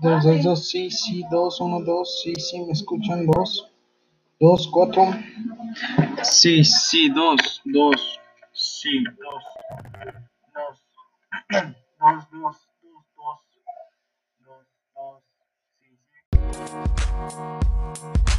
dos dos dos si si dos uno dos si si me escuchan dos. Dos cuatro. Si si dos dos si dos dos dos dos dos dos dos si si